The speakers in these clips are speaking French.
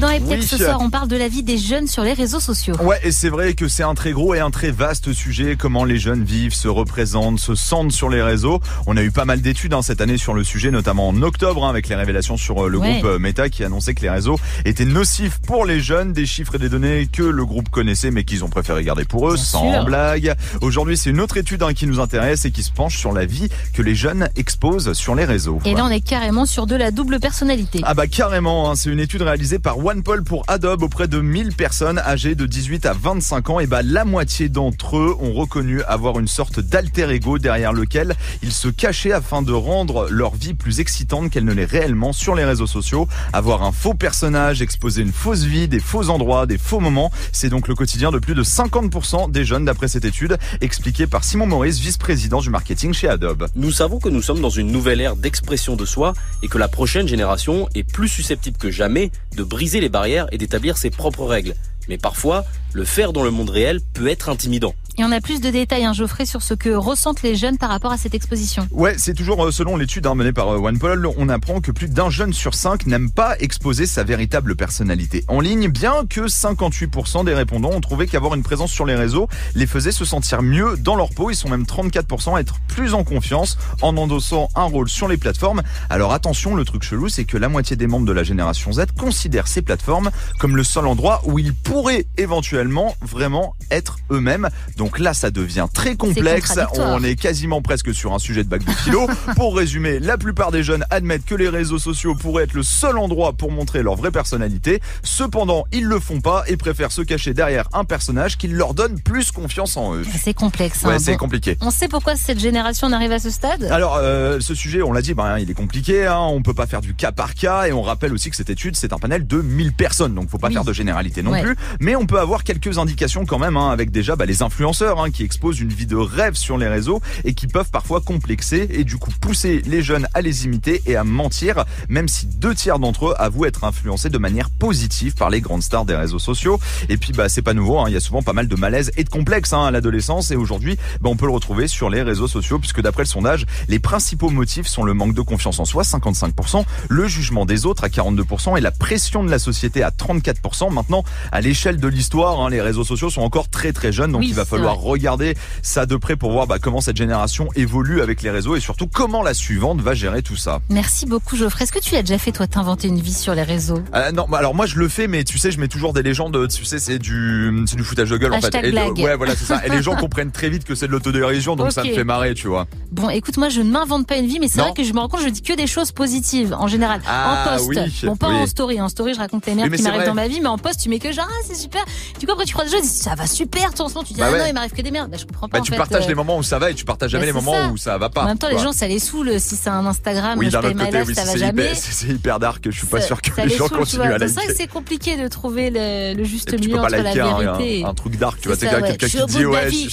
Dans Oui. ce soir, on parle de la vie des jeunes sur les réseaux sociaux. Ouais, et c'est vrai que c'est un très gros et un très vaste sujet, comment les jeunes vivent, se représentent, se sentent sur les réseaux. On a eu pas mal d'études hein, cette année sur le sujet, notamment en octobre, hein, avec les révélations sur euh, le Ouais. groupe euh, Meta qui annonçait que les réseaux étaient nocifs pour les jeunes, des chiffres et des données que le groupe connaissait mais qu'ils ont préféré garder pour eux, Bien sans sûr. blague. Aujourd'hui, c'est une autre étude hein, qui nous intéresse et qui se penche sur la vie que les jeunes exposent sur les réseaux. Et là, on est carrément sur de la double personnalité. Ah bah carrément, c'est une étude réalisée par OnePoll pour Adobe auprès de 1000 personnes âgées de 18 à 25 ans et bah la moitié d'entre eux ont reconnu avoir une sorte d'alter ego derrière lequel ils se cachaient afin de rendre leur vie plus excitante qu'elle ne l'est réellement sur les réseaux sociaux. Avoir un faux personnage, exposer une fausse vie, des faux endroits, des faux moments, c'est donc le quotidien de plus de 50% des jeunes d'après cette étude, expliquée par Simon Maurice, vice-président du marketing chez Adobe. Nous savons que nous sommes dans une nouvelle ère d'expression de soi et que la prochaine génération est plus susceptible que jamais de briser les barrières et d'établir ses propres règles. Mais parfois, le faire dans le monde réel peut être intimidant. Et on a plus de détails, hein, Geoffrey, sur ce que ressentent les jeunes par rapport à cette exposition. Ouais, c'est toujours euh, selon l'étude hein, menée par euh, OnePoll, on apprend que plus d'un jeune sur cinq n'aime pas exposer sa véritable personnalité en ligne, bien que 58% des répondants ont trouvé qu'avoir une présence sur les réseaux les faisait se sentir mieux dans leur peau. Ils sont même 34% à être plus en confiance en endossant un rôle sur les plateformes. Alors attention, le truc chelou, c'est que la moitié des membres de la génération Z considèrent ces plateformes comme le seul endroit où ils pourraient éventuellement vraiment être eux-mêmes. Là, ça devient très complexe. On est quasiment presque sur un sujet de bac de philo. pour résumer, la plupart des jeunes admettent que les réseaux sociaux pourraient être le seul endroit pour montrer leur vraie personnalité. Cependant, ils le font pas et préfèrent se cacher derrière un personnage qui leur donne plus confiance en eux. C'est complexe. hein. Ouais, c'est compliqué. On sait pourquoi cette génération en arrive à ce stade? Alors, euh, ce sujet, on l'a dit, ben, il est compliqué. Hein, on peut pas faire du cas par cas. Et on rappelle aussi que cette étude, c'est un panel de 1000 personnes. Donc, faut pas Oui. faire de généralité non Ouais. plus. Mais on peut avoir quelques indications quand même, hein, avec déjà bah, les influenceurs hein, qui exposent une vie de rêve sur les réseaux et qui peuvent parfois complexer et du coup pousser les jeunes à les imiter et à mentir, même si deux tiers d'entre eux avouent être influencés de manière positive par les grandes stars des réseaux sociaux. Et puis, bah, c'est pas nouveau. hein, Il y a souvent pas mal de malaise et de complexe hein, à l'adolescence. Et aujourd'hui, bah, on peut le retrouver sur les réseaux sociaux, puisque d'après le sondage, les principaux motifs sont le manque de confiance en soi, 55%, le jugement des autres à 42% et la pression de la société à 34%. Maintenant, à l'échelle de l'histoire, hein, les réseaux sociaux sont encore très très jeunes, donc Oui, il va c'est falloir regarder ça de près pour voir bah, comment cette génération évolue avec les réseaux et surtout comment la suivante va gérer tout ça. Merci beaucoup, Geoffrey. Est-ce que tu l'as déjà fait, toi, t'inventer une vie sur les réseaux? Euh, non, bah, alors moi je le fais, mais tu sais, je mets toujours des légendes. Tu sais, c'est du, c'est du foutage de gueule en fait. Et blague. ouais, voilà, c'est ça. Et les gens comprennent très vite que c'est de l'autodérision, donc ça me fait marrer, tu vois. Bon, écoute, moi, je ne m'invente pas une vie, mais c'est vrai que je me rends compte, je dis que des choses positives, en général. Ah, en post. oui, bon, pas oui. en story. En story, je raconte les merdes Oui, qui m'arrivent dans ma vie, mais en post, tu mets que genre, ah, c'est super. Du coup, après, tu crois des choses, ça va super, toi, en ce moment, tu dis, Bah ah ouais. non, il m'arrive que des merdes. Bah, je comprends pas. Bah, en tu fait, partages euh, les moments où ça va et tu partages jamais bah, les moments ça. où ça va pas. En même temps, les gens, ça les saoule si c'est un Instagram, oui, d'un autre côté, life, oui, ça va c'est jamais. hyper, si c'est hyper dark. Je suis pas sûr que les gens continuent à C'est vrai que liker. c'est compliqué de trouver le, le juste milieu entre la liker vérité. un, truc dark, tu vois, quelqu'un qui dit ouais, je,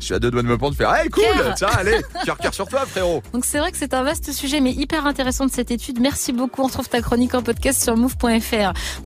suis à deux doigts de me prendre, faire, hey cool, tiens, allez, cœur cœur sur toi, frérot. Donc c'est vrai que c'est un vaste sujet, mais hyper intéressant de cette étude. Merci beaucoup. On retrouve ta chronique en podcast sur move.fr.